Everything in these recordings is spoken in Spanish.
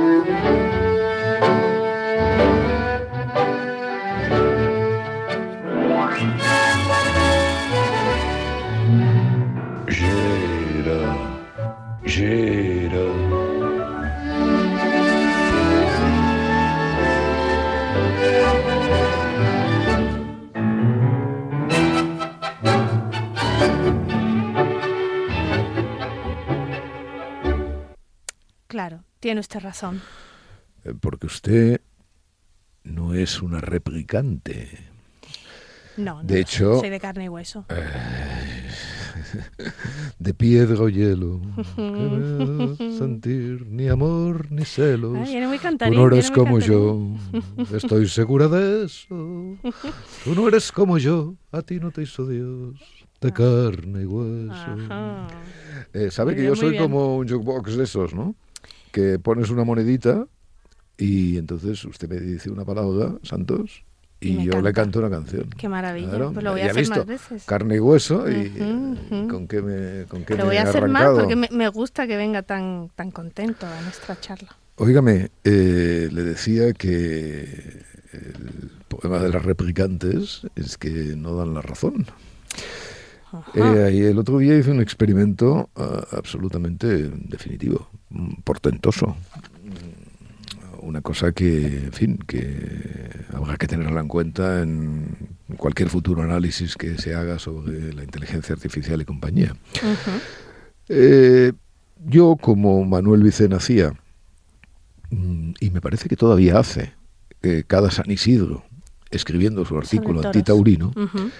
Claro, tiene usted razón. Eh, porque usted no es una replicante. No, no. De hecho- Soy de carne y hueso. De piedra o hielo, sentir ni amor ni celos. Ay, muy Tú no eres como yo, estoy segura de eso. Tú no eres como yo, a ti no te hizo Dios, de carne y hueso. Eh, ¿Sabe que yo soy bien. como un jukebox de esos, ¿no? Que pones una monedita y entonces usted me dice una palabra, Santos, Y me yo le canto una canción. Qué maravilla. Claro, pues lo voy a hacer visto, más veces. Carne y hueso y, ujú. con qué me, con qué Lo me voy a hacer más arrancado. porque me, me gusta que venga tan, tan contento a nuestra charla. Óigame, eh, le decía que el problema de las replicantes es que no dan la razón. Eh, y el otro día hice un experimento ah, absolutamente definitivo, mm, portentoso. Mm, Una cosa que, en fin, que habrá que tenerla en cuenta en cualquier futuro análisis que se haga sobre la inteligencia artificial y compañía. Eh, yo, como Manuel Vicen hacía, mm, y me parece que todavía hace, eh, cada San Isidro, escribiendo su artículo antitaurino, Ujú.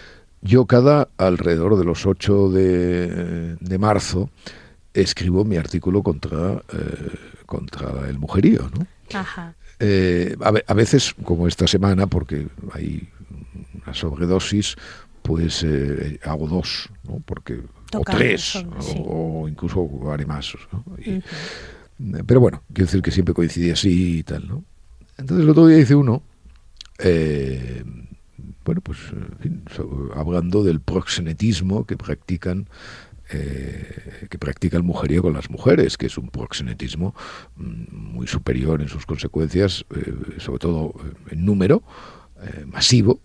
Yo cada alrededor de los 8 de, de marzo escribo mi artículo contra, eh, contra el mujerío, ¿no? Ajá. Eh, a, ve- a veces, como esta semana, porque hay una sobredosis, pues eh, hago dos, ¿no? Porque, o tres, o, sí. o incluso haré más. ¿no? Y- Ujú. Pero bueno, quiero decir que siempre coincidía así y tal, ¿no? Entonces el otro día hice uno, eh, bueno, pues en fin, hablando del proxenetismo que practican eh, que practica el mujerío con las mujeres, que es un proxenetismo mm, muy superior en sus consecuencias, eh, sobre todo eh, en número, eh, masivo.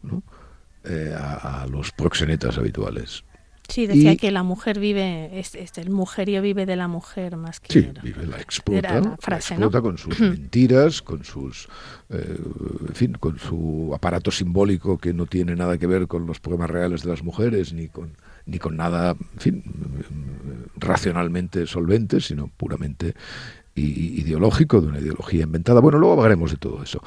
Eh, a los proxenetas habituales. Sí, decía Y- que la mujer vive, es, es- el mujerío vive de la mujer más que Sí, la- vive, la explota, Era la la frase, explota ¿no? con sus mentiras, con sus, eh, en fin, con su aparato simbólico que no tiene nada que ver con los problemas reales de las mujeres ni con ni con nada, en fin, racionalmente solvente, sino puramente ideológico, de una ideología inventada. Bueno, luego hablaremos de todo eso.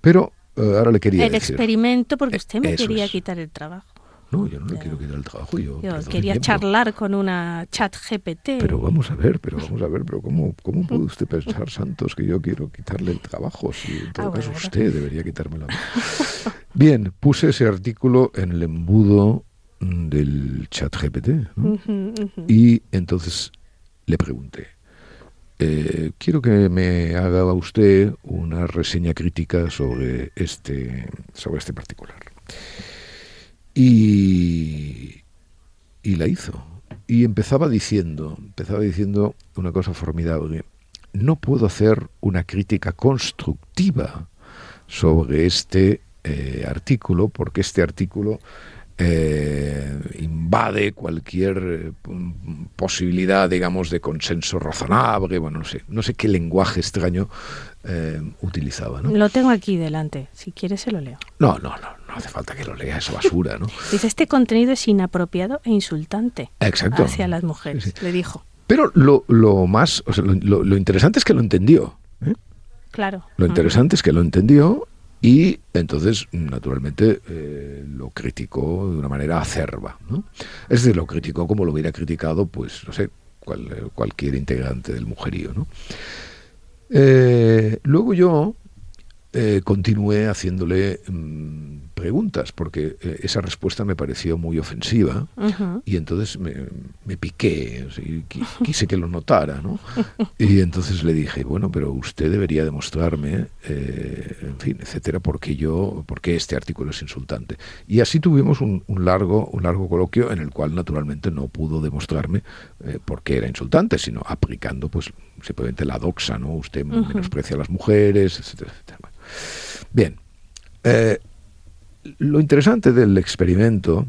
Pero eh, ahora le quería El decir. experimento, porque Eh, usted me eso quería es. quitar el trabajo. No, yo no le quiero quitar el trabajo. Yo, Yo quería pero- charlar con una chat GPT. Pero vamos a ver, pero vamos a ver, pero ¿cómo, cómo puede usted pensar, Santos, que yo quiero quitarle el trabajo? Si en todo Ah, caso bueno, usted debería quitármelo. Bien, puse ese artículo en el embudo mm, del chat GPT y entonces le pregunté, eh, quiero que me haga usted una reseña crítica sobre este, sobre este particular. Y, y la hizo. Y empezaba diciendo, empezaba diciendo una cosa formidable. No puedo hacer una crítica constructiva sobre este eh, artículo, porque este artículo eh, invade cualquier eh, posibilidad, digamos, de consenso razonable. Bueno, no sé, no sé qué lenguaje extraño eh, utilizaba. ¿no? Lo tengo aquí delante. Si quiere, se lo leo. no, no, no, no hace falta que lo lea esa basura, ¿no? Dice: Este contenido es inapropiado e insultante Exacto. hacia las mujeres. Sí, Le dijo. Pero lo, lo más, o sea, lo, interesante es que lo entendió. ¿eh? Claro. Lo interesante es que lo entendió y entonces, naturalmente, eh, lo criticó de una manera acerba. ¿no? Es decir, lo criticó como lo hubiera criticado, pues, no sé, cual- cualquier integrante del mujerío. ¿no? Eh, luego yo eh, continué haciéndole mm, preguntas, porque eh, esa respuesta me pareció muy ofensiva y entonces me, piqué, quise que lo notara, ¿no? Y entonces le dije, bueno, pero usted debería demostrarme, eh, en fin, etcétera, porque yo, porque este artículo es insultante. Y así tuvimos un, largo, un largo coloquio en el cual naturalmente no pudo demostrarme eh, por qué era insultante, sino aplicando, pues, simplemente la doxa, ¿no? Usted menosprecia a las mujeres, etcétera, etcétera. Bien. Eh, lo interesante del experimento,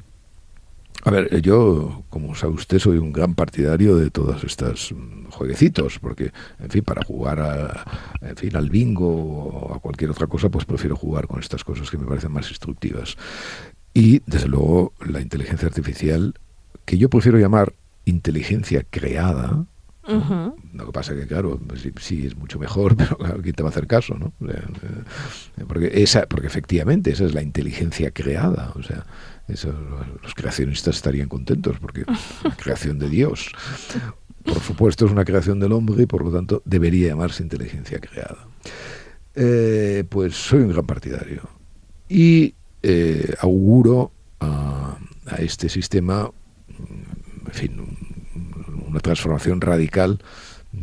a ver, yo, como sabe usted, soy un gran partidario de todos estos mm, jueguecitos, porque, en fin, para jugar a, en fin, al bingo o a cualquier otra cosa, pues prefiero jugar con estas cosas que me parecen más instructivas. Y, desde luego, la inteligencia artificial, que yo prefiero llamar inteligencia creada, lo que pasa que, claro, pues sí, es mucho mejor, pero claro, ¿quién te va a hacer caso? ¿no? Porque, esa, porque efectivamente esa es la inteligencia creada. O sea, eso, los creacionistas estarían contentos porque la creación de Dios. Por supuesto, es una creación del hombre y por lo tanto debería llamarse inteligencia creada. Eh, pues soy un gran partidario. Y eh, auguro a, a este sistema, en fin, una transformación radical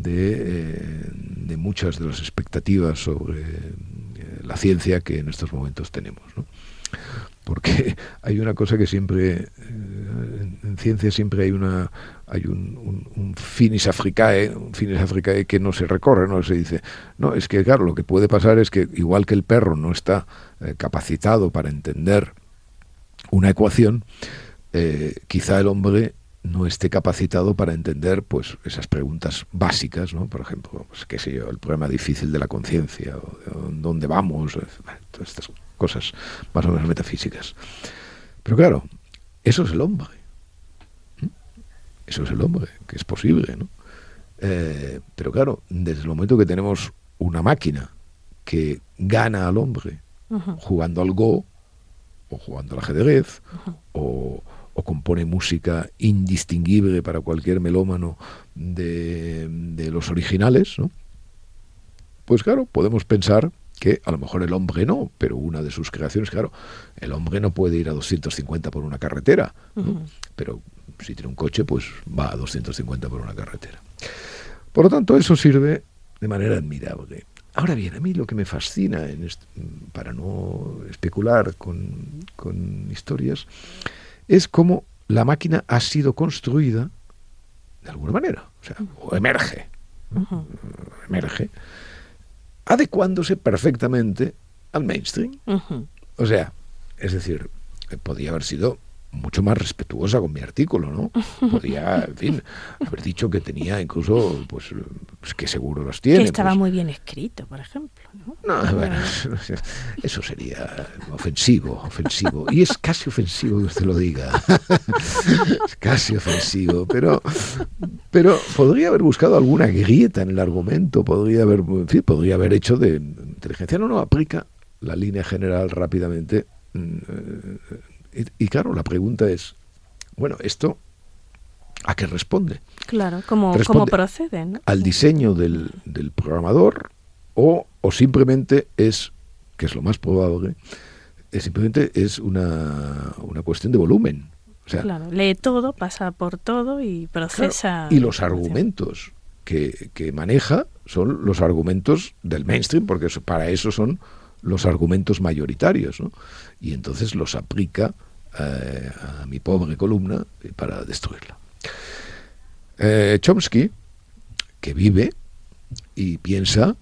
eh, de, muchas de las expectativas sobre eh, la ciencia que en estos momentos tenemos. Porque hay una cosa que siempre, eh, en, ciencia siempre hay una hay un, finis africae, un finis africae que no se recorre, no se dice, no, es que claro, lo que puede pasar es que igual que el perro no está capacitado para entender una ecuación, quizá el hombre no esté capacitado para entender pues esas preguntas básicas, ¿no? Por ejemplo, pues, qué sé yo, el problema difícil de la conciencia, o dónde vamos, todas estas cosas más o menos metafísicas. Pero claro, eso es el hombre. Eso es el hombre, que es posible, ¿no? Eh, pero claro, desde el momento que tenemos una máquina que gana al hombre jugando al Go, o jugando al ajedrez, o o compone música indistinguible para cualquier melómano de, los originales, ¿no? Pues claro, podemos pensar que a lo mejor el hombre no, pero una de sus creaciones, claro, el hombre no puede ir a 250 por una carretera, pero si tiene un coche, pues va a 250 por una carretera. Por lo tanto, eso sirve de manera admirable. Ahora bien, a mí lo que me fascina, en para no especular con, con historias, es como la máquina ha sido construida de alguna manera, o sea, o emerge, emerge, adecuándose perfectamente al mainstream. O sea, es decir, podía haber sido mucho más respetuosa con mi artículo, ¿no? Podía, en fin, haber dicho que tenía incluso, pues, pues que seguro los tiene. Que estaba pues. muy bien escrito, por ejemplo, ¿no? No, bueno, eso sería ofensivo, ofensivo. Y es casi ofensivo que usted lo diga. Es casi ofensivo, pero, pero podría haber buscado alguna grieta en el argumento, podría haber, en fin, podría haber hecho de inteligencia. No, no, aplica la línea general rápidamente y, claro, la pregunta es, bueno, ¿esto a qué responde? Claro, ¿cómo, ¿cómo procede? ¿no? ¿Al diseño del, del programador o, o, simplemente es, que es lo más probable, es simplemente es una, una cuestión de volumen? O sea, claro, lee todo, pasa por todo y procesa. y los argumentos que, que, maneja son los argumentos del mainstream, porque para eso son los argumentos mayoritarios, ¿no? y entonces los aplica eh, a mi pobre columna para destruirla. Eh, Chomsky, que vive y piensa,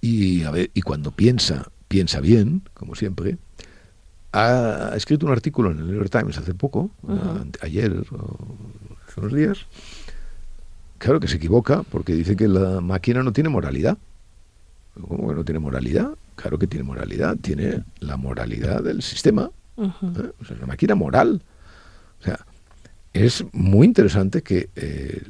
y, y cuando piensa, piensa bien, como siempre, ha escrito un artículo en el New York Times hace poco, ayer o hace unos días, claro que se equivoca porque dice que la máquina no tiene moralidad. ¿Cómo que no tiene moralidad? Claro que tiene moralidad, tiene la moralidad del sistema, ¿eh? o sea, una máquina moral. O sea, es muy interesante que eh,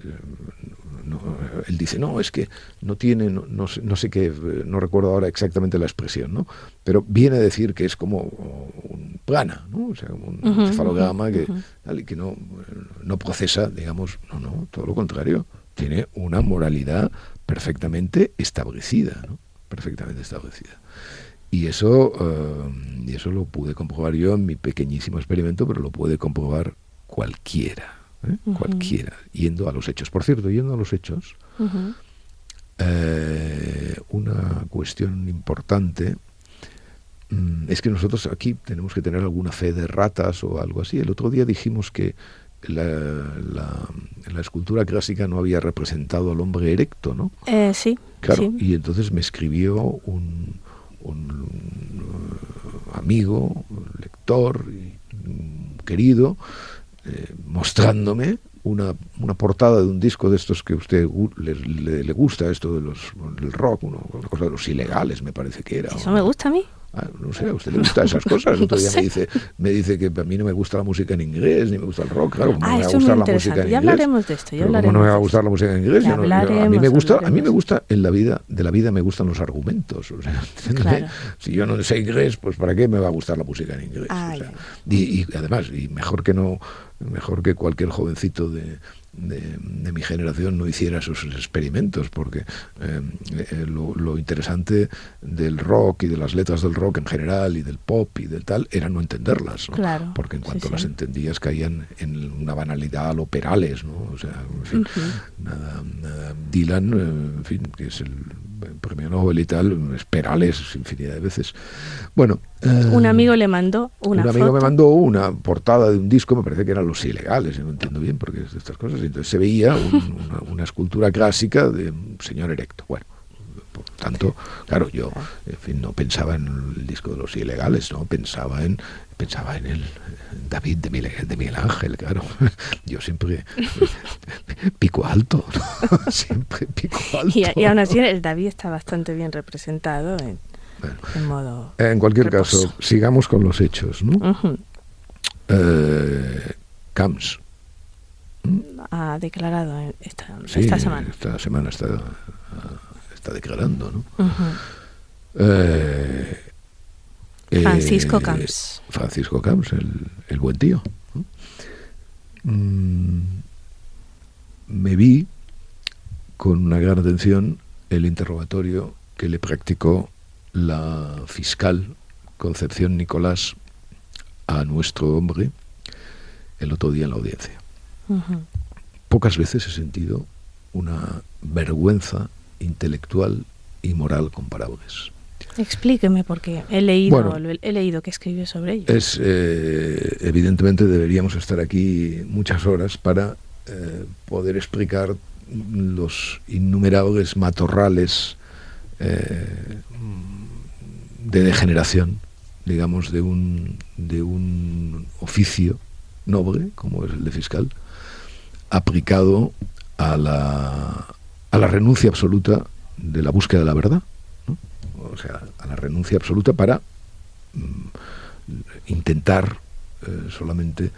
él dice, no, es que no tiene, no, no, sé qué, no recuerdo ahora exactamente la expresión, ¿no? Pero viene a decir que es como un plana, ¿no? O sea, un cefalograma que, que no, no procesa, digamos, no, no, todo lo contrario, tiene una moralidad perfectamente establecida, ¿no? Perfectamente establecida. Y eso, eh, y eso lo pude comprobar yo en mi pequeñísimo experimento, pero lo puede comprobar cualquiera, ¿eh? cualquiera, yendo a los hechos. Por cierto, yendo a los hechos, eh, una cuestión importante mm, es que nosotros aquí tenemos que tener alguna fe de ratas o algo así. El otro día dijimos que la, la, escultura clásica no había representado al hombre erecto, ¿no? Eh, sí. Claro, y entonces me escribió un, un amigo, lector, querido, eh, mostrándome una, una, portada de un disco de estos que a usted le, le, gusta, esto de los, del rock, una cosa de los ilegales, me parece que era. Eso me gusta a mí. Ah, no sé, a usted le gustan esas cosas. Otro día me dice, me dice que a mí no me gusta la música en inglés, ni me gusta el rock. Claro, ah, no me va a gustar la música en inglés? Ya hablaremos de esto. Ya hablaremos ¿Cómo no me va a gustar la música en inglés? Yo no, yo, a mí me gusta, a mí me gusta en la vida, de la vida me gustan los argumentos. O sea, claro. Si yo no sé inglés, pues ¿para qué me va a gustar la música en inglés? O sea, y, y además, y mejor que no, mejor que cualquier jovencito de de, de, mi generación no hiciera esos experimentos, porque eh, eh, lo, lo, interesante del rock y de las letras del rock en general y del pop y del tal era no entenderlas, ¿no? Claro, porque en cuanto sí, las sí. entendías caían en una banalidad a lo perales, ¿no? O sea, en fin, uh -huh. nada, nada, Dylan, eh, en fin, que es el premio Nobel y tal, es perales infinidad de veces. Bueno, un amigo le mandó una un amigo foto. me mandó una portada de un disco, me parece que eran los ilegales, no entiendo bien porque es de estas cosas. Entonces se veía un, una, una, escultura clásica de un señor erecto. Bueno, por tanto, claro, yo en fin, no pensaba en el disco de los ilegales, no pensaba en pensaba en el David de Miguel, de Miguel Ángel, claro. Yo siempre pico alto, ¿no? siempre pico alto. Y, y aún así el David está bastante bien representado en, bueno, en modo. En cualquier reposo. caso, sigamos con los hechos, ¿no? Uh -huh. eh, Camps. Ha declarado esta, sí, esta semana. Esta semana está, está declarando, ¿no? Uh -huh. eh, Francisco eh, Camps. Francisco Camps, el, el buen tío. ¿no? Mm, me vi con una gran atención el interrogatorio que le practicó la fiscal Concepción Nicolás a nuestro hombre el otro día en la audiencia. Uh -huh. Pocas veces he sentido una vergüenza intelectual y moral comparables. Explíqueme porque he leído, bueno, he leído que escribió sobre ello. Es eh, evidentemente deberíamos estar aquí muchas horas para eh, poder explicar los innumerables matorrales eh, de degeneración, digamos, de un, de un oficio noble, como es el de fiscal, aplicado a la, a la renuncia absoluta de la búsqueda de la verdad. ¿no? O sea, a la renuncia absoluta para mm, intentar eh, solamente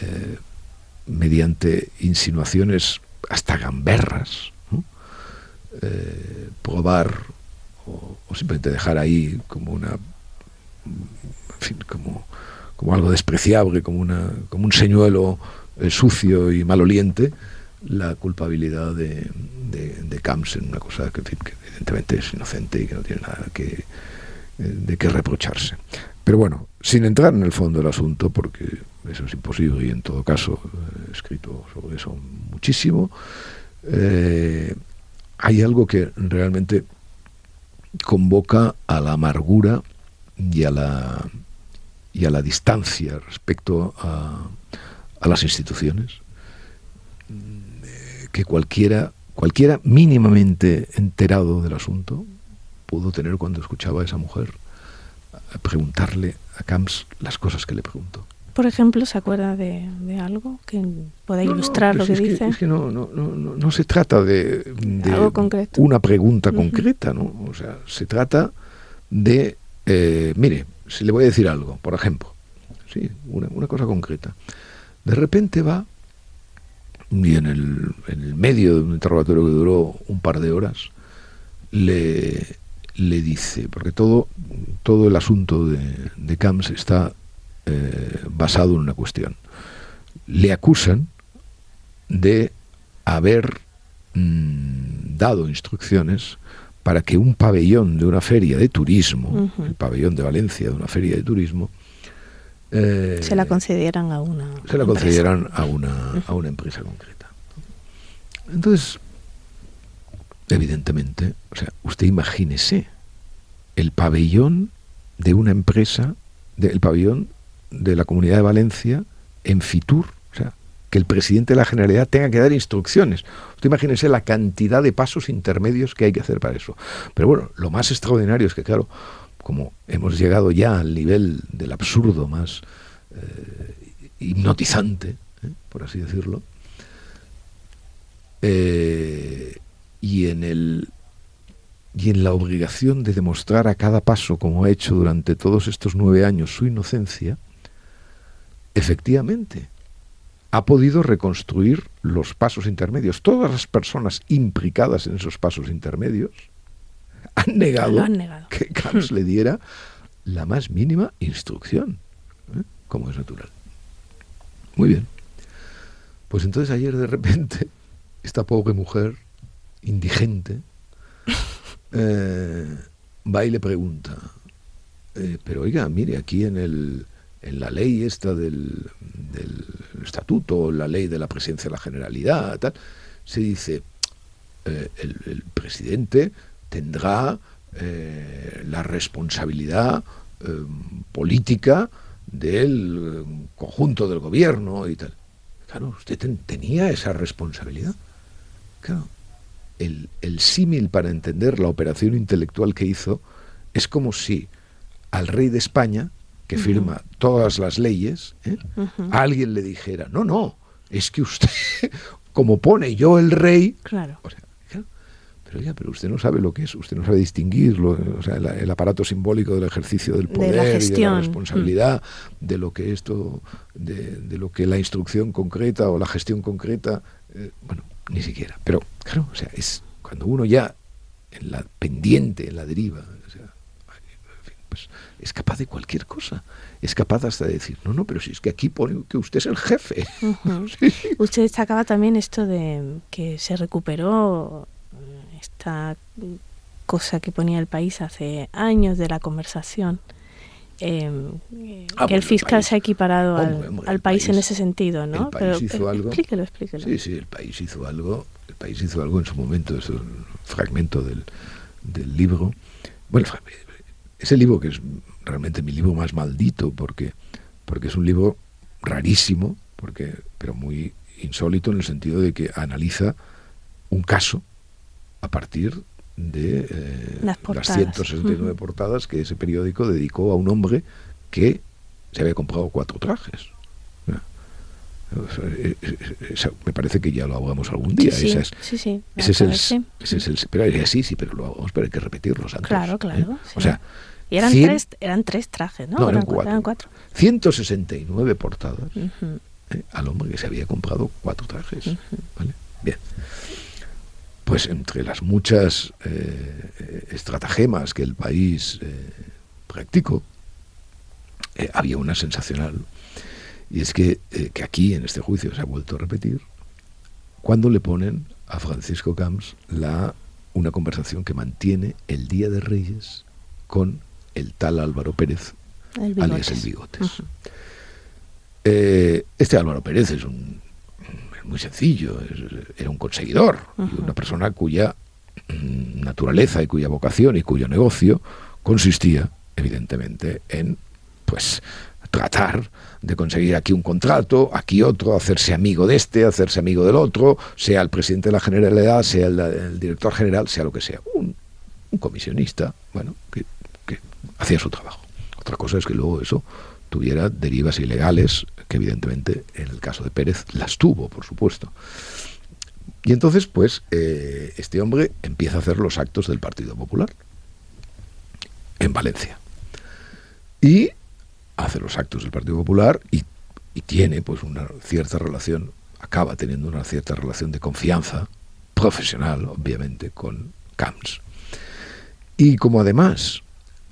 eh, mediante insinuaciones hasta gamberras, eh, probar o, simplemente dejar ahí como una, como, como algo despreciable, como, una, como un señuelo eh, sucio y maloliente, la culpabilidad de, de, Camps en una cosa que, evidentemente es inocente y que no tiene nada que, eh, de qué reprocharse. Pero bueno, sin entrar en el fondo del asunto, porque eso es imposible y en todo caso he escrito sobre eso muchísimo, eh, hay algo que realmente convoca a la amargura y a la, y a la distancia respecto a, a las instituciones que cualquiera, cualquiera mínimamente enterado del asunto pudo tener cuando escuchaba a esa mujer a preguntarle a Camps las cosas que le preguntó. Por ejemplo, ¿se acuerda de, de algo que pueda ilustrar no, lo que es dice? Que, es que no, no, no, no, se trata de, de algo concreto. una pregunta concreta, ¿no? O sea, se trata de, eh, mire, si le voy a decir algo, por ejemplo, sí, una, una cosa concreta. De repente va y en el, en el, medio de un interrogatorio que duró un par de horas, le, le dice, porque todo, todo el asunto de, de Camps está eh, basado en una cuestión. Le acusan de haber mmm, dado instrucciones para que un pabellón de una feria de turismo, el pabellón de Valencia de una feria de turismo, eh, se la concedieran a una se la concedieran a una, a una empresa concreta. Entonces, evidentemente, o sea, usted imagínese el pabellón de una empresa, del pabellón de la Comunidad de Valencia en Fitur, o sea, que el presidente de la Generalidad tenga que dar instrucciones. Usted imagínese la cantidad de pasos intermedios que hay que hacer para eso. Pero bueno, lo más extraordinario es que, claro, como hemos llegado ya al nivel del absurdo más eh, hipnotizante, ¿eh? por así decirlo, eh, y en el y en la obligación de demostrar a cada paso, como ha hecho durante todos estos nueve años, su inocencia, efectivamente ha podido reconstruir los pasos intermedios. Todas las personas implicadas en esos pasos intermedios han negado, que Camps le diera la más mínima instrucción, ¿eh? como es natural. Muy bien. Pues entonces ayer de repente, esta pobre mujer, indigente, eh, va y le pregunta, eh, pero oiga, mire, aquí en, el, en la ley esta del, del estatuto, la ley de la presidencia de la generalidad, tal, se dice, el, el presidente tendrá eh, la responsabilidad eh, política del conjunto del gobierno y tal. Claro, usted tenía esa responsabilidad. Claro, el, el símil para entender la operación intelectual que hizo es como si al rey de España, que firma todas las leyes, ¿eh? alguien le dijera, no, no, es que usted, como pone yo el rey, claro. Pero ya, pero usted no sabe lo que es, usted no sabe distinguirlo, o sea, el, aparato simbólico del ejercicio del poder y de la responsabilidad, mm. de lo que esto, de, lo que la instrucción concreta o la gestión concreta, eh, bueno, ni siquiera. Pero claro, o sea, es cuando uno ya en la pendiente, en la deriva, o sea, pues es capaz de cualquier cosa. Es capaz hasta de decir, no, no, pero si es que aquí pone que usted es el jefe. Usted destacaba también esto de que se recuperó esta cosa que ponía el país hace años de la conversación. Em, ah, que el fiscal se ha equiparado al, país, en ese sentido, ¿no? El país hizo algo. Explíquelo, explíquelo. Sí, sí, el país hizo algo. El país hizo algo en su momento, es un fragmento del, del libro. Bueno, ese libro que es realmente mi libro más maldito, porque, porque es un libro rarísimo, porque, pero muy insólito en el sentido de que analiza un caso a partir de eh, las, 169 portadas que ese periódico dedicó a un hombre que se había comprado cuatro trajes. me parece que ya lo hablamos algún día. Sí, es, sí, Ese es el, ese es el, pero sí, sí, pero lo vamos, pero hay que repetirlos antes. Claro, claro. ¿eh? O sea, y eran, tres, eran tres trajes, ¿no? eran, cuatro, 169 portadas ¿eh? al hombre que se había comprado cuatro trajes. ¿vale? Bien pues entre las muchas eh, estratagemas que el país eh, practicó, eh, había una sensacional. Y es que, que, aquí, en este juicio, se ha vuelto a repetir, cuando le ponen a Francisco Camps la, una conversación que mantiene el Día de Reyes con el tal Álvaro Pérez, alias el Bigotes. este Álvaro Pérez es un muy sencillo, era un conseguidor, una persona cuya mm, naturaleza y cuya vocación y cuyo negocio consistía, evidentemente, en pues tratar de conseguir aquí un contrato, aquí otro, hacerse amigo de este, hacerse amigo del otro, sea el presidente de la Generalidad, sea el, director general, sea lo que sea. Un, comisionista, bueno, que, que hacía su trabajo. Otra cosa es que luego eso tuviera derivas ilegales que evidentemente en el caso de Pérez las tuvo, por supuesto. Y entonces, pues, eh, este hombre empieza a hacer los actos del Partido Popular en Valencia. Y hace los actos del Partido Popular y, tiene pues una cierta relación, acaba teniendo una cierta relación de confianza profesional, obviamente, con Camps. Y como además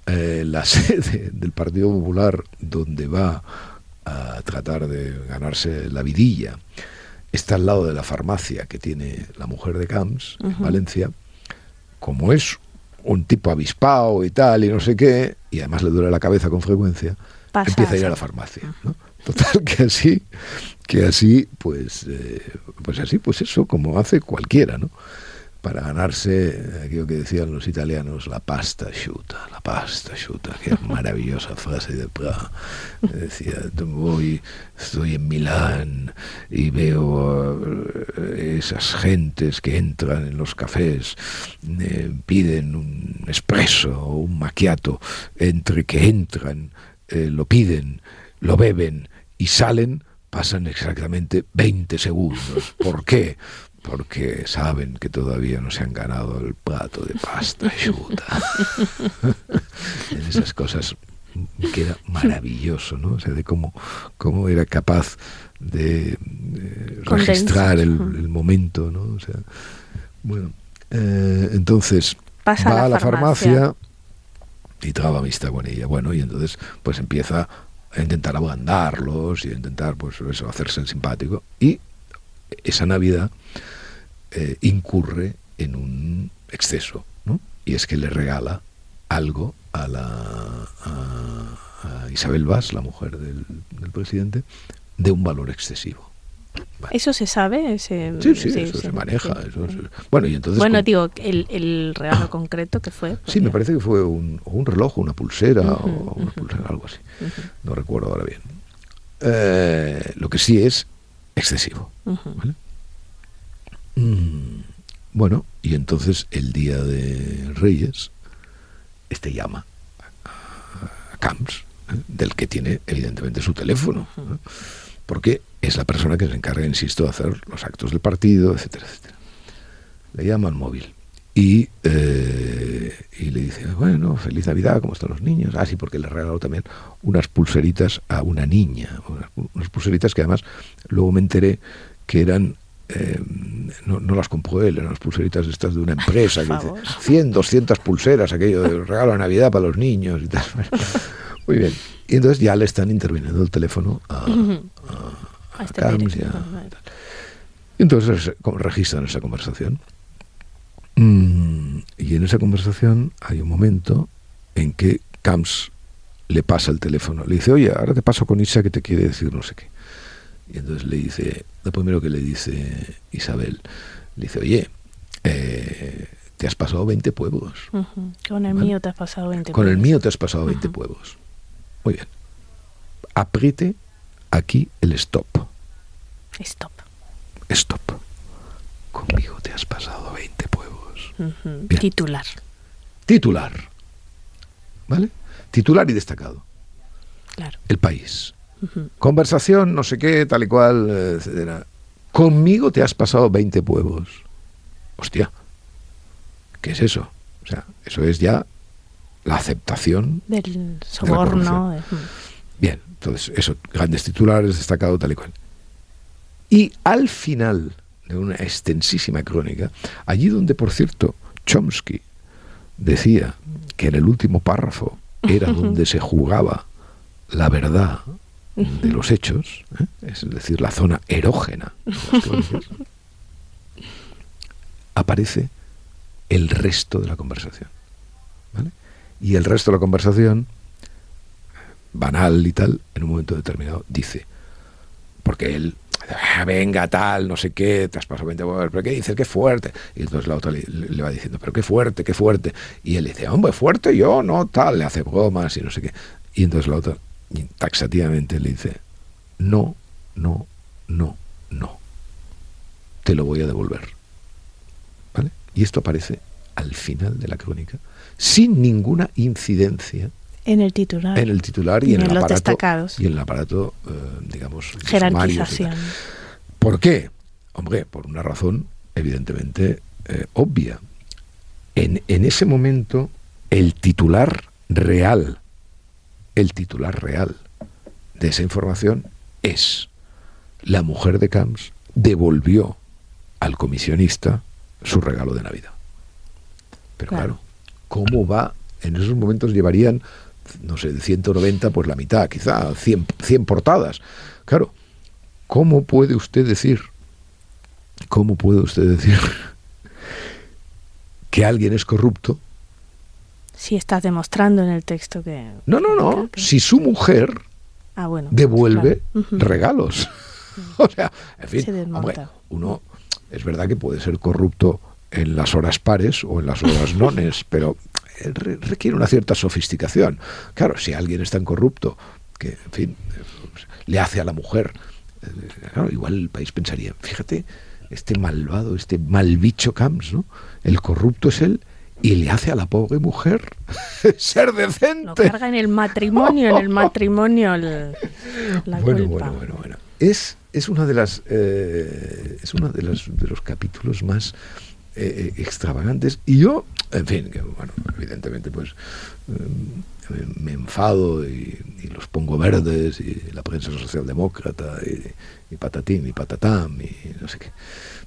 eh, la sede del Partido Popular, donde va a tratar de ganarse la vidilla, está al lado de la farmacia que tiene la mujer de Camps, en Valencia, como es un tipo avispado y tal, y no sé qué, y además le duele la cabeza con frecuencia, empieza a ir a la farmacia. ¿no? Total, que así, que así, pues, eh, pues así, pues eso, como hace cualquiera, ¿no? Para ganarse aquello que decían los italianos, la pasta chuta, la pasta chuta, que maravillosa frase de Praga. Decía, voy, estoy en Milán y veo eh, esas gentes que entran en los cafés, eh, piden un espresso o un macchiato, entre que entran, lo piden, lo beben y salen, pasan exactamente 20 segundos. ¿Por qué? Porque saben que todavía no se han ganado el plato de pasta chuta. en esas cosas queda maravilloso, ¿no? O sea, de cómo, cómo era capaz de, registrar el, momento, ¿no? O sea, bueno, eh, entonces va a la, farmacia, y traba amistad con ella. Bueno, y entonces pues empieza a intentar ablandarlos y a intentar pues eso, hacerse el simpático. Y esa Navidad eh, incurre en un exceso, ¿no? Y es que le regala algo a la a, Isabel Vaz, la mujer del, presidente, de un valor excesivo. ¿Eso se sabe? sí, sí, eso se maneja. bueno, y entonces... Bueno, digo, el, el regalo concreto que fue... Sí, me parece que fue un, un reloj, una pulsera, o una pulsera, algo así. No recuerdo ahora bien. Eh, lo que sí es excesivo. Mm, bueno, y entonces el día de Reyes, este llama a, Camps, ¿eh? del que tiene evidentemente su teléfono porque es la persona que se encarga, insisto, de hacer los actos del partido, etcétera, etcétera. Le llama al móvil y, eh, y le dice, bueno, feliz Navidad, ¿cómo están los niños? Ah, sí, porque le regalado también unas pulseritas a una niña, unas, pulseritas que además luego me enteré que eran eh, no, las compró él, eran las pulseritas estas de una empresa que dice 100, 200 pulseras, aquello de regalo de Navidad para los niños y tal. Muy bien. Y entonces ya le están interviniendo el teléfono a, a, este y, entonces registran esa conversación. Mm, y en esa conversación hay un momento en que Camps le pasa el teléfono. Le dice, oye, ahora te paso con Isa que te quiere decir no sé qué. Y entonces le dice, lo primero que le dice Isabel, le dice, oye, eh, te has pasado 20 pueblos. Con el mío te has pasado 20 Con el mío te has pasado 20 pueblos. Muy bien. Apriete aquí el stop. Stop. Stop. Conmigo te has pasado 20 pueblos. Titular. Titular. ¿Vale? Titular y destacado. Claro. El país. Conversación, no sé qué, tal y cual, etcétera. Conmigo te has pasado 20 pueblos. Hostia. ¿Qué es eso? O sea, eso es ya la aceptación del soborno. Bien, entonces eso, grandes titulares, destacado tal y cual. Y al final de una extensísima crónica, allí donde, por cierto, Chomsky decía que en el último párrafo era donde se jugaba la verdad de los hechos, ¿eh? es decir, la zona erógena, aparece el resto de la conversación. ¿vale? y el resto de la conversación, banal y tal, en un momento determinado dice, porque él, ah, venga, tal, no sé qué, te has pasado 20 pero ¿qué dices? Qué fuerte. Y entonces la otra le, va diciendo, pero qué fuerte, qué fuerte. Y él dice, hombre, fuerte yo, no, tal, le hace bromas y no sé qué. Y entonces la otra, taxativamente, le dice, no, no, no, no. Te lo voy a devolver. ¿Vale? Y esto aparece al final de la crónica sin ninguna incidencia en el titular. En el titular y, en, el los aparato. Destacados. Y en el aparato, eh, digamos, jerarquización. ¿Por qué? Hombre, por una razón evidentemente eh, obvia. En, en ese momento, el titular real, el titular real de esa información es la mujer de Camps devolvió al comisionista su regalo de Navidad. Pero claro cómo va, en esos momentos llevarían, no sé, de 190, pues la mitad, quizá 100, 100 portadas. Claro, ¿cómo puede usted decir, cómo puede usted decir que alguien es corrupto Si estás demostrando en el texto que... No, no, no. Si su mujer ah, bueno, devuelve regalos. o sea, en fin, uno es verdad que puede ser corrupto en las horas pares o en las horas nones, pero requiere una cierta sofisticación. Claro, si alguien es tan corrupto que, en fin, le hace a la mujer, eh, claro, igual el país pensaría, fíjate, este malvado, este mal bicho Camps, ¿no? El corrupto es él y le hace a la pobre mujer ser decente. Lo carga en el matrimonio, en el matrimonio la bueno, bueno, bueno, bueno. Es, es una de las eh, es uno de los, de los capítulos más eh, extravagantes y yo, en fin, que, bueno, evidentemente pues eh, me enfado y, los pongo verdes y la prensa socialdemócrata y, y patatín y patatam y no sé qué.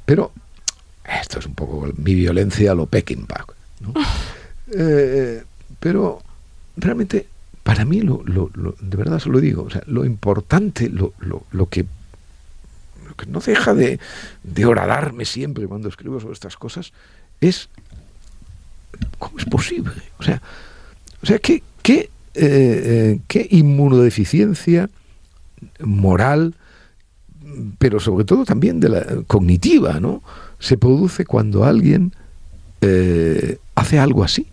Pero esto es un poco mi violencia a lo Peking Pack. Eh, pero realmente, para mí, lo, de verdad se lo digo, lo importante, lo, lo, que, que no deja de, de horadarme siempre cuando escribo sobre estas cosas es cómo es posible. O sea, o sea ¿qué, qué, eh, eh, qué inmunodeficiencia moral, pero sobre todo también de la cognitiva, ¿no? Se produce cuando alguien eh, hace algo así.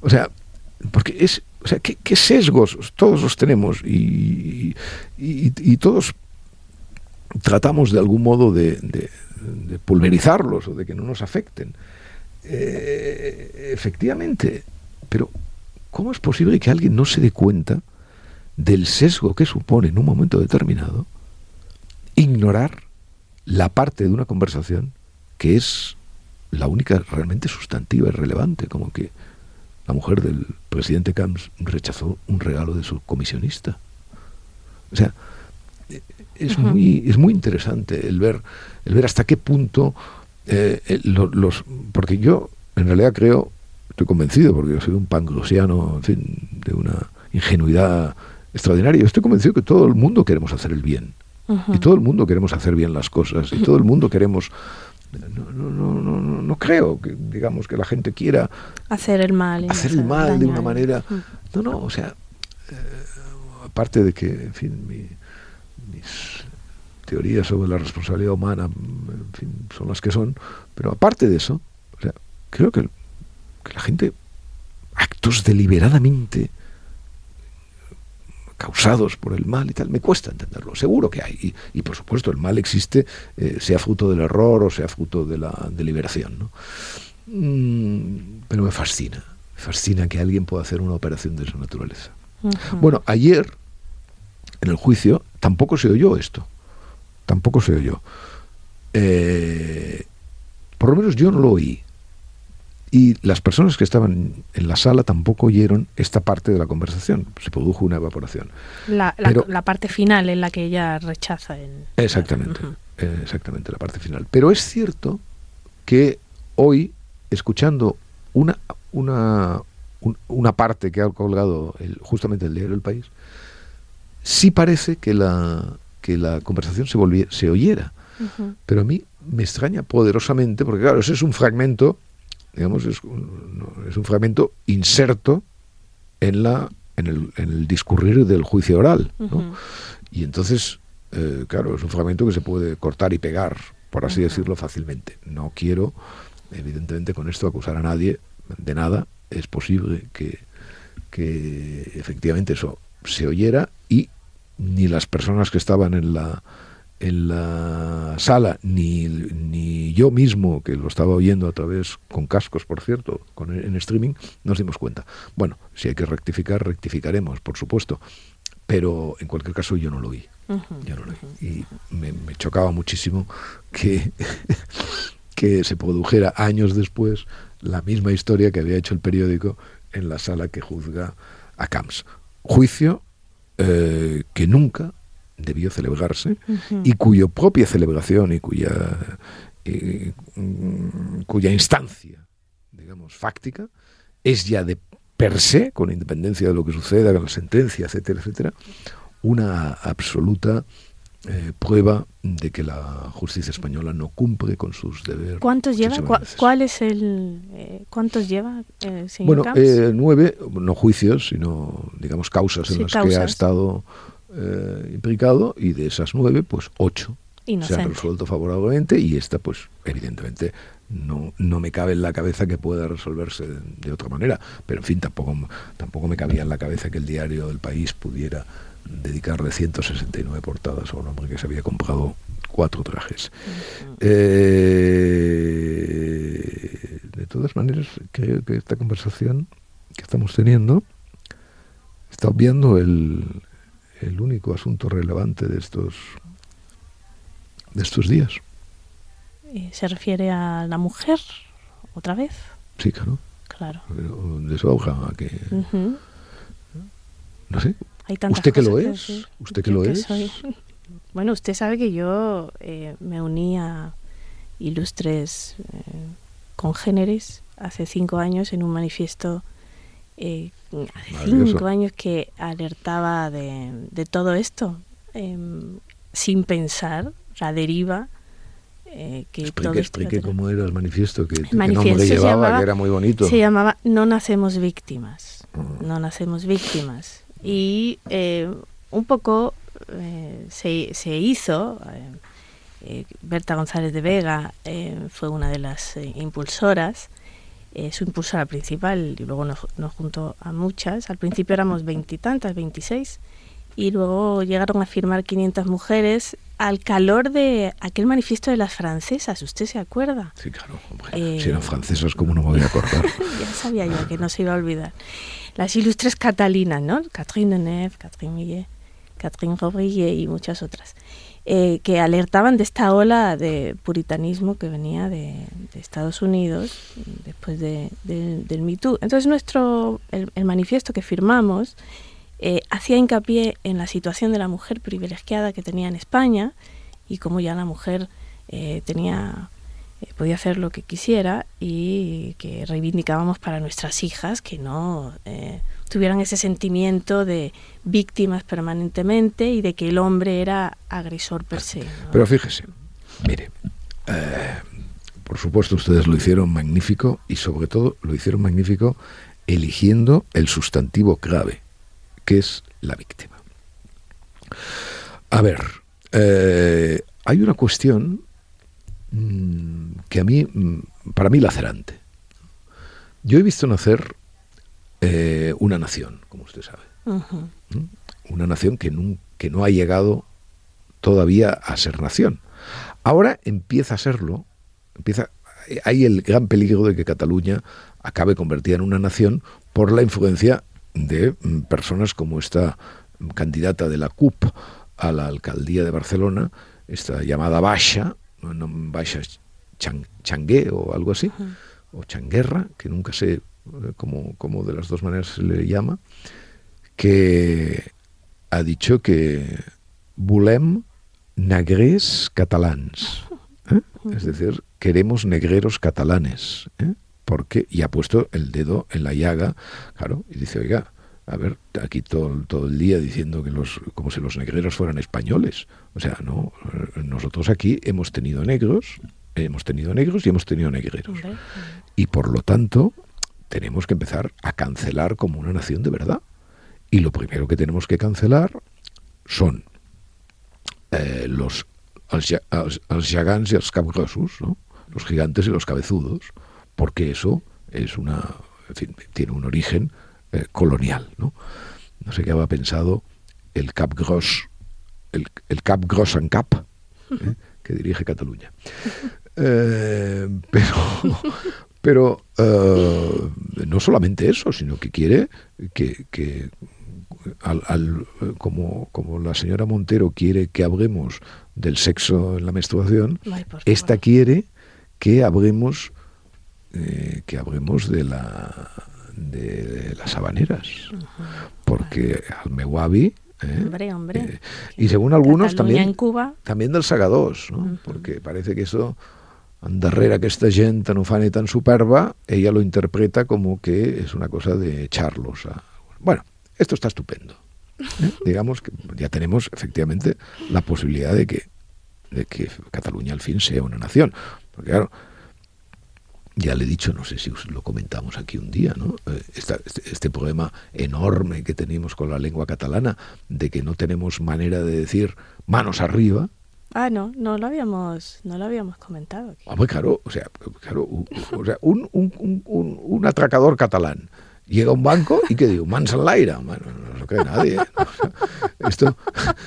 O sea, porque es, o sea, ¿qué, sesgos todos los tenemos y, y, todos tratamos de algún modo de, pulverizarlos o de que no nos afecten. Eh, efectivamente, pero ¿cómo es posible que alguien no se dé cuenta del sesgo que supone en un momento determinado ignorar la parte de una conversación que es la única realmente sustantiva y relevante, como que la mujer del presidente Camps rechazó un regalo de su comisionista. O sea, es, muy, es muy interesante el ver, el ver hasta qué punto eh, los... Porque yo, en realidad, creo, estoy convencido, porque yo soy un pangrosiano, en fin, de una ingenuidad extraordinaria, yo estoy convencido que todo el mundo queremos hacer el bien. Y todo el mundo queremos hacer bien las cosas. Y todo el mundo queremos no, no, no, no, no creo que digamos que la gente quiera hacer el mal hacer el mal de una manera no no o sea eh, aparte de que en fin mis teorías sobre la responsabilidad humana en fin, son las que son pero aparte de eso o sea, creo que, que la gente actos deliberadamente causados por el mal y tal, me cuesta entenderlo, seguro que hay. Y, por supuesto el mal existe, eh, sea fruto del error o sea fruto de la deliberación. ¿no? Mm, pero me fascina, me fascina que alguien pueda hacer una operación de esa naturaleza. Bueno, ayer, en el juicio, tampoco se oyó esto, tampoco se oyó. Eh, por lo menos yo no lo oí. Y las personas que estaban en la sala tampoco oyeron esta parte de la conversación. Se produjo una evaporación. La, parte final en la que ella rechaza. exactamente, exactamente, la parte final. Pero es cierto que hoy, escuchando una, una, una parte que ha colgado el, justamente el diario El País, sí parece que la, que la conversación se, se oyera. Pero a mí me extraña poderosamente, porque claro, ese es un fragmento digamos, es un, es un fragmento inserto en, la, en, el, en el discurrir del juicio oral. Y entonces, eh, claro, es un fragmento que se puede cortar y pegar, por así decirlo, fácilmente. No quiero, evidentemente, con esto acusar a nadie de nada. Es posible que, que efectivamente eso se oyera y ni las personas que estaban en la en la sala, ni, ni, yo mismo, que lo estaba oyendo a través, con cascos, por cierto, con, en streaming, nos dimos cuenta. Bueno, si hay que rectificar, rectificaremos, por supuesto. Pero en cualquier caso yo no lo oí. yo no lo oí. Y me, chocaba muchísimo que, que se produjera años después la misma historia que había hecho el periódico en la sala que juzga a Camps. Juicio eh, que nunca debió celebrarse y cuya propia celebración y cuya, mm, cuya instancia, digamos, fáctica, es ya de per se, con independencia de lo que suceda, con la sentencia, etcétera, etcétera, una absoluta eh, prueba de que la justicia española no cumple con sus deberes. ¿Cuántos lleva? ¿Cuál es el eh, cuántos lleva, eh, señor Bueno, eh, nueve, no juicios, sino digamos causas en las que ha estado implicado y de esas nueve, pues ocho se han resuelto favorablemente y esta, pues evidentemente no, no me cabe en la cabeza que pueda resolverse de, de, otra manera. Pero en fin, tampoco, tampoco me cabía en la cabeza que el diario El País pudiera dedicarle 169 portadas a un hombre que se había comprado cuatro trajes. Eh, de todas maneras, creo que esta conversación que estamos teniendo está obviando el, el único asunto relevante de estos de estos días. ¿Se refiere a la mujer otra vez? Sí, claro. Claro. De su auge a que... No sé, ¿Usted que lo es? ¿Usted que lo es? Bueno, usted sabe que yo eh, me uní a ilustres eh, congéneres hace cinco años en un manifiesto eh, hace cinco años que alertaba de, todo esto em, sin pensar la deriva eh, que explique, todo explique cómo era el manifiesto que, el manifiesto llevaba, que era muy bonito. Se llamaba No nacemos víctimas. Ah. No nacemos víctimas y eh, un poco eh, se, se, hizo, eh, Berta González de Vega fue una de las impulsoras, su impulsora principal, y luego nos, nos juntó a muchas, al principio éramos veintitantas, veintiséis, y luego llegaron a firmar 500 mujeres al calor de aquel manifiesto de las francesas, ¿usted se acuerda? Sí, claro, hombre. si eran francesas, ¿cómo no me voy a acordar? ya sabía yo que no se iba a olvidar las ilustres catalinas, ¿no? Catherine Deneuve, Catherine Millet, Catherine Robrillet y muchas otras, eh, que alertaban de esta ola de puritanismo que venía de, Estados Unidos después de, del Me Too. Entonces nuestro, el, manifiesto que firmamos eh, hacía hincapié en la situación de la mujer privilegiada que tenía en España y cómo ya la mujer eh, tenía podía hacer lo que quisiera y que reivindicábamos para nuestras hijas que no tuvieran ese sentimiento de víctimas permanentemente y de que el hombre era agresor per se. Pero fíjese, mire, eh, por supuesto ustedes lo hicieron magnífico y sobre todo lo hicieron magnífico eligiendo el sustantivo clave, que es la víctima. A ver, hay una cuestión Mm, que a mí, mm, para mí, lacerante. Yo he visto nacer eh, una nación, como usted sabe. ¿Mm? Una nación que no, que no ha llegado todavía a ser nación. Ahora empieza a serlo, empieza, hay el gran peligro de que Cataluña acabe convertida en una nación por la influencia de personas como esta candidata de la CUP a la alcaldía de Barcelona, esta llamada Basha, Baixa Changué o algo así, o Changuerra, que nunca sé eh, cómo, de las dos maneras se le llama, que ha dicho que volem negres catalans. ¿eh? Es decir, queremos negreros catalanes. ¿eh? Porque, y ha puesto el dedo en la llaga, claro, y dice, oiga, a ver, aquí todo, todo el día diciendo que los, como si los negreros fueran españoles. O sea, no, nosotros aquí hemos tenido negros, hemos tenido negros y hemos tenido negreros. Y por lo tanto, tenemos que empezar a cancelar como una nación de verdad. Y lo primero que tenemos que cancelar son eh, los gigants y los cabrosos, ¿no? los gigantes y los cabezudos, porque eso es una, en fin, tiene un origen eh, colonial. ¿no? no sé qué había pensado el Cap Gros, el, el Cap Gros en Cap, ¿eh? que dirige Cataluña. Eh, pero pero no solamente eso, sino que quiere que, al, como, como la señora Montero quiere que hablemos del sexo en la menstruación, esta quiere que hablemos que hablemos de la de, las habaneras, porque al ¿eh? eh, y según algunos también, también del Sagadós, porque parece que eso darrere que esta gente no fa tan superba, ella lo interpreta como que es una cosa de echarlos. Bueno, esto está estupendo. ¿eh? Digamos que ya tenemos efectivamente la posibilidad de que, de que Cataluña al fin sea una nación. Porque claro, ya le he dicho, no sé si lo comentamos aquí un día, ¿no? Eh, este, este, problema enorme que tenemos con la lengua catalana, de que no tenemos manera de decir manos arriba. Ah, no, no lo habíamos, no lo habíamos comentado. Ah, pues claro, o sea, claro, o sea un, un, un, un atracador catalán llega a un banco y que digo, mans al aire. Bueno, no lo cree nadie. esto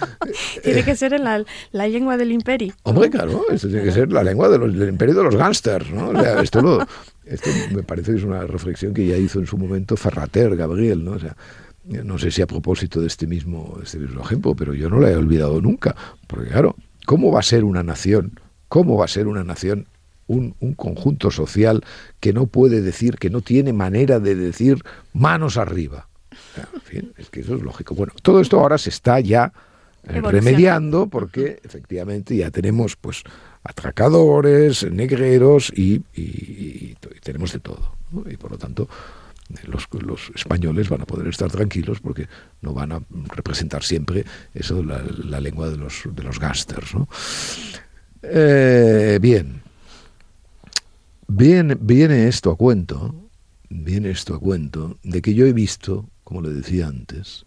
tiene que ser en la, la, lengua del imperio. Hombre, claro, esto tiene que ser la lengua de del imperio de los gángsters. ¿no? O sea, esto, lo, esto me parece que es una reflexión que ya hizo en su momento Ferrater, Gabriel. ¿no? O sea, no sé si a propósito de este mismo, este mismo ejemplo, pero yo no la he olvidado nunca. Porque claro, ¿cómo va a ser una nación? ¿Cómo va a ser una nación un, un, conjunto social que no puede decir, que no tiene manera de decir manos arriba. En fin, es que eso es lógico. Bueno, todo esto ahora se está ya eh, remediando porque efectivamente ya tenemos pues atracadores, negreros y, y, tenemos de todo. Y por lo tanto, los, españoles van a poder estar tranquilos porque no van a representar siempre eso, la, la lengua de los, de los gásters. ¿no? Eh, bien, Viene, viene esto a cuento, viene esto a cuento de que yo he visto, como le decía antes,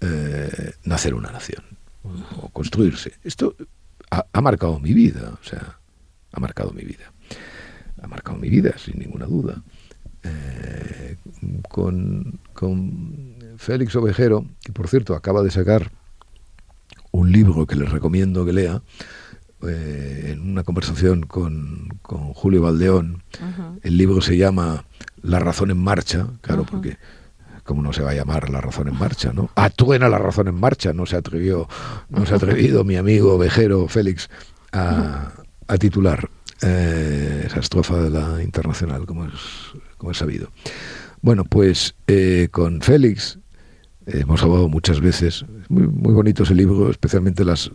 eh, nacer una nación o construirse. Esto ha, marcado mi vida, o sea, ha marcado mi vida. Ha marcado mi vida, sin ninguna duda. Eh, con, con Félix Ovejero, que por cierto acaba de sacar un libro que les recomiendo que lea, eh, en una conversación con, con Julio Valdeón. El libro se llama La razón en marcha, claro, porque como no se va a llamar La razón en marcha, ¿no? Atuena la razón en marcha, no se atrevió, no se ha atrevido mi amigo Vejero Félix a, a titular eh, esa estrofa de la internacional, como es, como es sabido. Bueno, pues eh, con Félix hemos hablado muchas veces. muy, muy bonito ese libro, especialmente las,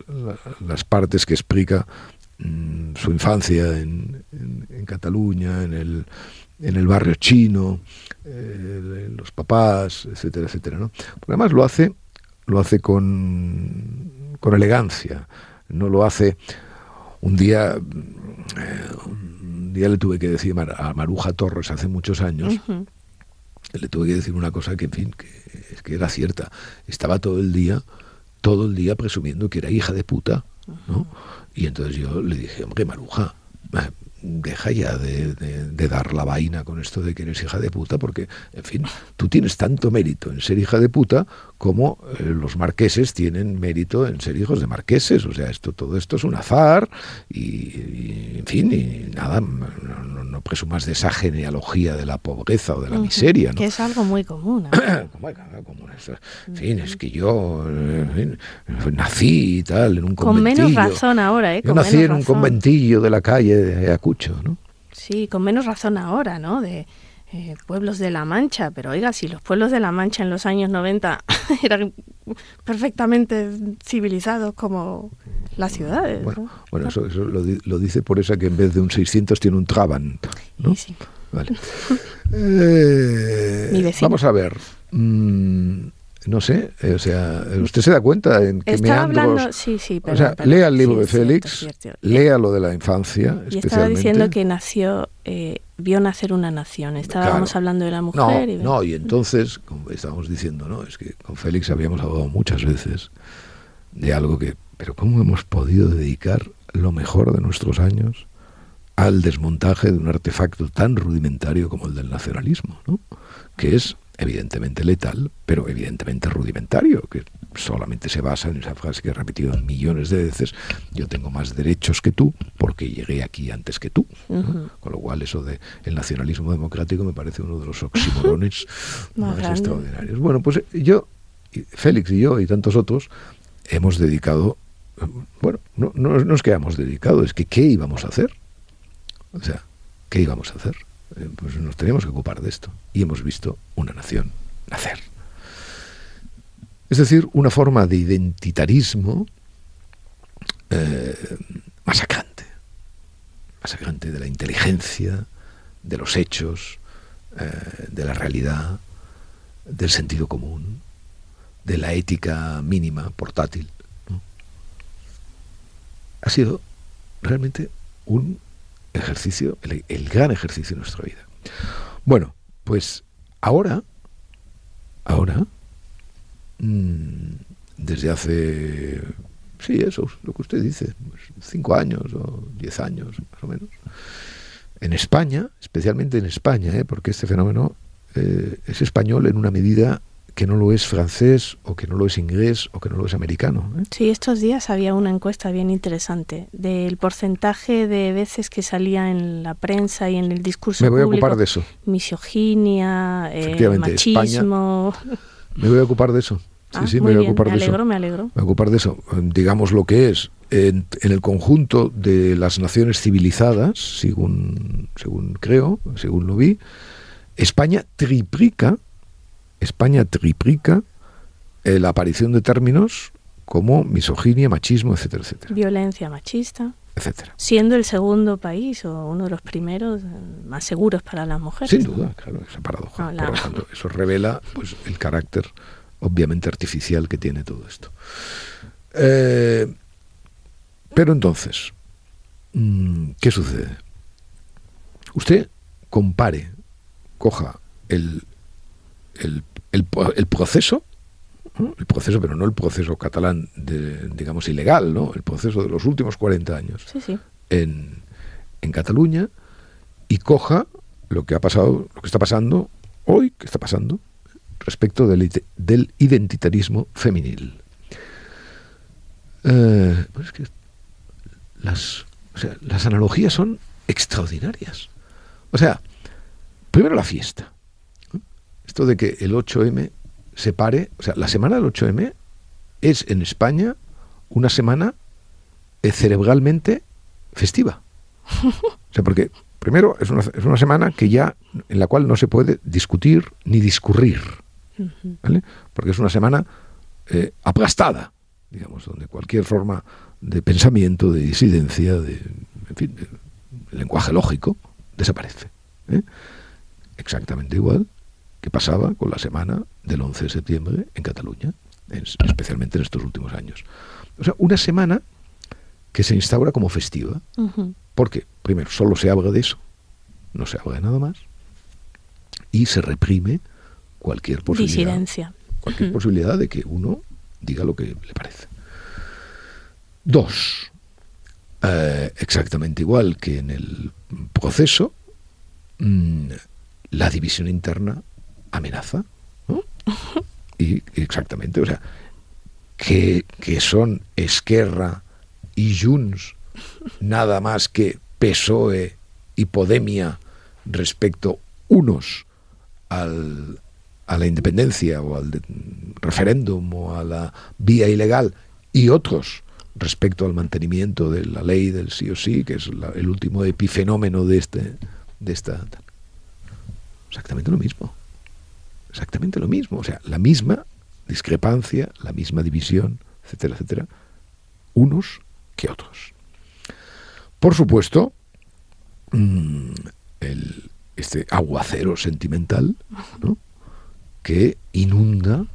las partes que explica mm, su infancia en, en, Cataluña, en el, en el barrio chino, eh, los papás, etcétera, etcétera. ¿no? Además lo hace, lo hace con, con elegancia, no lo hace un día. Eh, un día le tuve que decir a Maruja Torres hace muchos años le tuve que decir una cosa que, en fin, que, que era cierta. Estaba todo el día, todo el día presumiendo que era hija de puta, ¿no? Y entonces yo le dije, hombre, Maruja, deja ya de, dar la vaina con esto de que eres hija de puta, porque, en fin, tú tienes tanto mérito en ser hija de puta como eh, los marqueses tienen mérito en ser hijos de marqueses. O sea, esto, todo esto es un azar y, en fin, y nada, no, presumas de esa genealogía de la pobreza o de la miseria. Que es algo muy común. en fin, es que yo nací y tal, en un Con menos razón ahora, ¿eh? yo nací en un conventillo de la calle de Ayacucho, ¿no? Sí, con menos razón ahora, ¿no? De, eh, pueblos de la Mancha, pero oiga, si los pueblos de la Mancha en los años 90 eran perfectamente civilizados como las ciudades. Bueno, bueno eso, lo, dice por esa que en vez de un 600 tiene un Trabant. ¿no? Sí, Vale. eh, vamos a ver. Mm, no sé, eh, o sea, usted se da cuenta en que me hablando, sí, sí, o sea, lea el libro de Félix, lea lo de la infancia, y estaba diciendo que nació, eh, vio nacer una nación. Estábamos hablando de la mujer. No, y, no, y entonces, como estábamos diciendo, ¿no? Es que con Félix habíamos hablado muchas veces de algo que, pero cómo hemos podido dedicar lo mejor de nuestros años al desmontaje de un artefacto tan rudimentario como el del nacionalismo, ¿no? Que es evidentemente letal, pero evidentemente rudimentario, que solamente se basa en esa frase que he repetido millones de veces, yo tengo más derechos que tú porque llegué aquí antes que tú. Con lo cual eso de el nacionalismo democrático me parece uno de los oximorones más, extraordinarios. Bueno, pues yo, Félix y yo y tantos otros, hemos dedicado, bueno, no, no, no es que hayamos dedicado, es que ¿qué íbamos a hacer? O sea, ¿qué íbamos a hacer? Eh, pues nos teníamos que ocupar de esto. Y hemos visto una nación nacer. Es decir, una forma de identitarismo eh, masacrante. Masacrante de la inteligencia, de los hechos, eh, de la realidad, del sentido común, de la ética mínima portátil. Ha sido realmente un ejercicio, el, gran ejercicio de nuestra vida. Bueno, pues ahora, ahora, mm, desde hace, sí, eso, lo que usted dice, pues, cinco años o diez años, más o menos, en España, especialmente en España, ¿eh? porque este fenómeno eh, es español en una medida que no lo es francés o que no lo es inglés o que no lo es americano. ¿eh? Sí, estos días había una encuesta bien interesante del porcentaje de veces que salía en la prensa y en el discurso Me voy a ocupar de eso. Misoginia, eh, machismo. me voy a ocupar de eso. Sí, ah, sí, me voy a ocupar me de alegro, eso. Me alegro, Me voy a ocupar de eso. Digamos lo que es. En, en, el conjunto de las naciones civilizadas, según, según creo, según lo vi, España triplica España triplica eh, la aparición de términos como misoginia, machismo, etcétera, etcétera. Violencia machista. Etcétera. Siendo el segundo país o uno de los primeros eh, más seguros para las mujeres. Sin duda, claro, esa paradoja. Por lo tanto, eso revela pues, el carácter obviamente artificial que tiene todo esto. Eh, pero entonces, mm, ¿qué sucede? Usted compare, coja el, el, el, proceso, el proceso, pero no el proceso catalán, de, digamos, ilegal, ¿no? El proceso de los últimos 40 años En, en Cataluña y coja lo que ha pasado, lo que está pasando hoy, que está pasando, respecto del, del identitarismo femenil. Eh, pues que las, o sea, las analogías son extraordinarias. O sea, primero la fiesta esto de que el 8M se pare, o sea, la semana del 8M es en España una semana eh, cerebralmente festiva. O sea, porque primero es una, es una semana que ya en la cual no se puede discutir ni discurrir, ¿vale? Porque es una semana eh, aplastada, digamos, donde cualquier forma de pensamiento, de disidencia, de, en fin, de lenguaje lógico, desaparece. ¿eh? Exactamente igual que pasaba con la semana del 11 de septiembre en Cataluña, especialmente en estos últimos años. O sea, una semana que se instaura como festiva, porque, primero, solo se habla de eso, no se habla de nada más, y se reprime cualquier posibilidad, cualquier posibilidad de que uno diga lo que le parece. Dos, eh, exactamente igual que en el proceso, mm, la división interna amenaza. Y exactamente, o sea, que, que son Esquerra y Junts nada más que PSOE y Podemia respecto unos al, a la independencia o al referéndum o a la vía ilegal y otros respecto al mantenimiento de la ley del sí o sí, que es el último epifenómeno de este de esta exactamente lo mismo exactamente lo mismo, o sea, la misma discrepancia, la misma división, etcétera, etcétera, unos que otros. Por supuesto, mm, el, este aguacero sentimental que inunda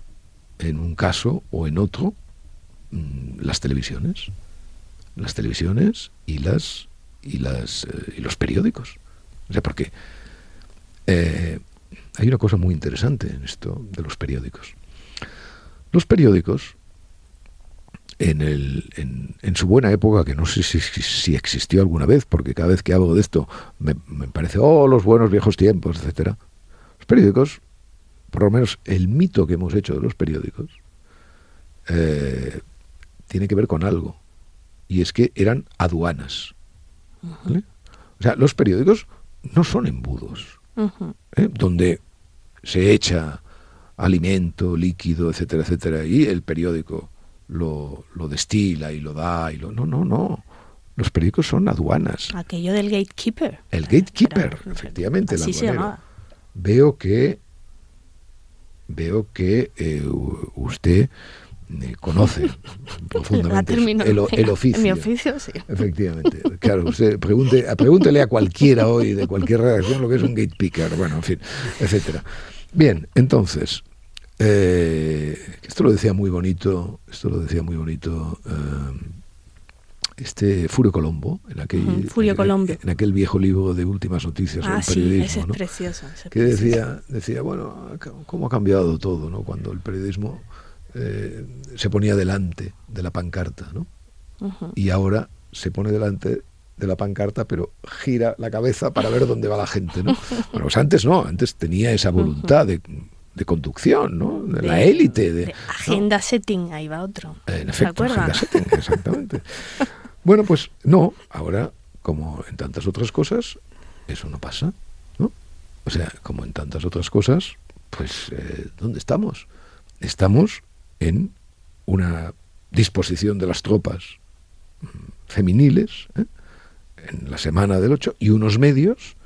en un caso o en otro mm, las televisiones, las televisiones y las y las eh, y los periódicos. O sea, porque eh, hay una cosa muy interesante en esto de los periódicos. Los periódicos, en, el, en, su buena época, que no sé si, existió alguna vez, porque cada vez que hablo de esto me, parece, oh, los buenos viejos tiempos, etcétera. Los periódicos, por lo menos el mito que hemos hecho de los periódicos, eh, tiene que ver con algo. Y es que eran aduanas. O sea, los periódicos no son embudos. ¿eh? donde se echa alimento, líquido, etcétera, etcétera, y el periódico lo, lo destila y lo da y lo no, no, no. Los periódicos son aduanas. Aquello del gatekeeper. El gatekeeper, efectivamente. Así se llamaba. Veo que veo que eh, usted conoce profundamente el, el, oficio. Mi oficio, sí. Efectivamente. Claro, usted pregunte, pregúntele a cualquiera hoy de cualquier redacción lo que es un gatekeeper, bueno, en fin, etcétera. Bien, entonces, Eh, esto lo decía muy bonito, esto lo decía muy bonito eh, este Furio Colombo, en aquel, Furio en, en, aquel viejo libro de últimas noticias ah, sobre periodismo. Sí, ese es precioso. Ese que decía, decía, bueno, cómo ha cambiado todo, ¿no? Cuando el periodismo eh, se ponía delante de la pancarta, ¿no? Uh -huh. Y ahora se pone delante de la pancarta, pero gira la cabeza para ver dónde va la gente, ¿no? Bueno, pues antes no, antes tenía esa voluntad de de conducción, ¿no? De, de la élite. De, de, agenda ¿no? setting, ahí va otro. En efecto, agenda setting, exactamente. bueno, pues no, ahora, como en tantas otras cosas, eso no pasa, ¿no? O sea, como en tantas otras cosas, pues, eh, ¿dónde estamos? Estamos en una disposición de las tropas femeniles, ¿eh? en la semana del 8, y unos medios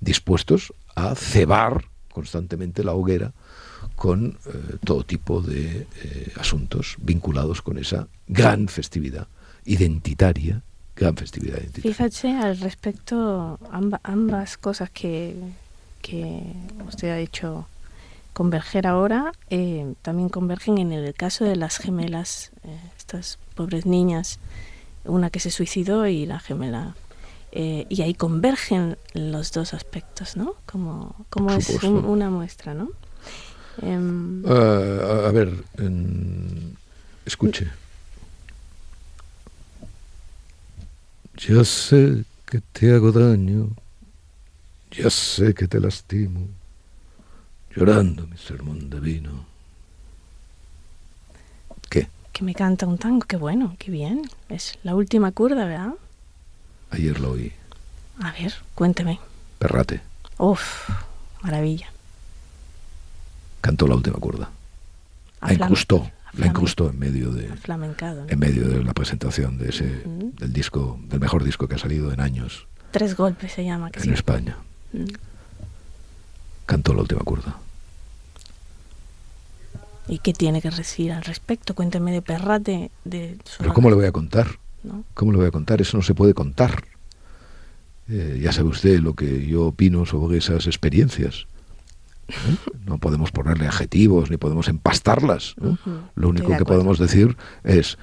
dispuestos a cebar constantemente la hoguera con eh, todo tipo de eh, asuntos vinculados con esa gran festividad identitaria, gran festividad identitaria. Fíjate al respecto, amba, ambas cosas que, que usted ha dicho converger ahora, eh, también convergen en el caso de las gemelas, eh, estas pobres niñas, una que se suicidó y la gemela. Eh, y ahí convergen los dos aspectos, ¿no? Como, como es un, una muestra, ¿no? Um, uh, a ver, en... escuche. Ya sé que te hago daño, ya sé que te lastimo, llorando mi sermón de vino. ¿Qué? Que me canta un tango, qué bueno, qué bien. Es la última curda, ¿verdad? Ayer lo oí. A ver, cuénteme. Perrate. Uf, maravilla cantó la última curda. La incrustó, la incrustó en medio de ¿no? en medio de la presentación de ese uh -huh. del disco, del mejor disco que ha salido en años. Tres golpes se llama. en sí. España. Uh -huh. Cantó la última curda. ¿Y qué tiene que decir al respecto? Cuénteme de Perrate. De Pero ¿cómo le voy a contar? ¿No? ¿Cómo le voy a contar? Eso no se puede contar. Eh, ya sabe usted lo que yo opino sobre esas experiencias. ¿Eh? No podemos ponerle adjetivos ni podemos empastarlas. ¿eh? Uh -huh. Lo único que podemos decir es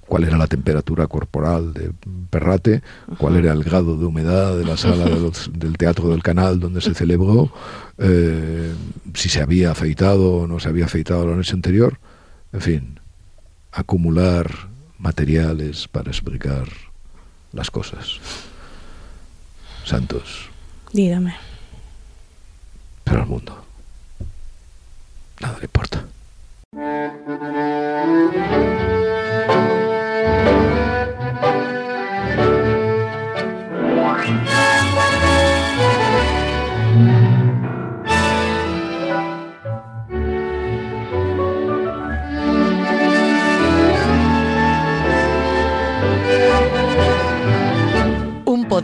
cuál era la temperatura corporal de Perrate, cuál era el grado de humedad de la sala de los, del Teatro del Canal donde se celebró, eh, si se había afeitado o no se había afeitado la noche anterior. En fin, acumular materiales para explicar las cosas. Santos. Dígame pero al mundo nada le importa.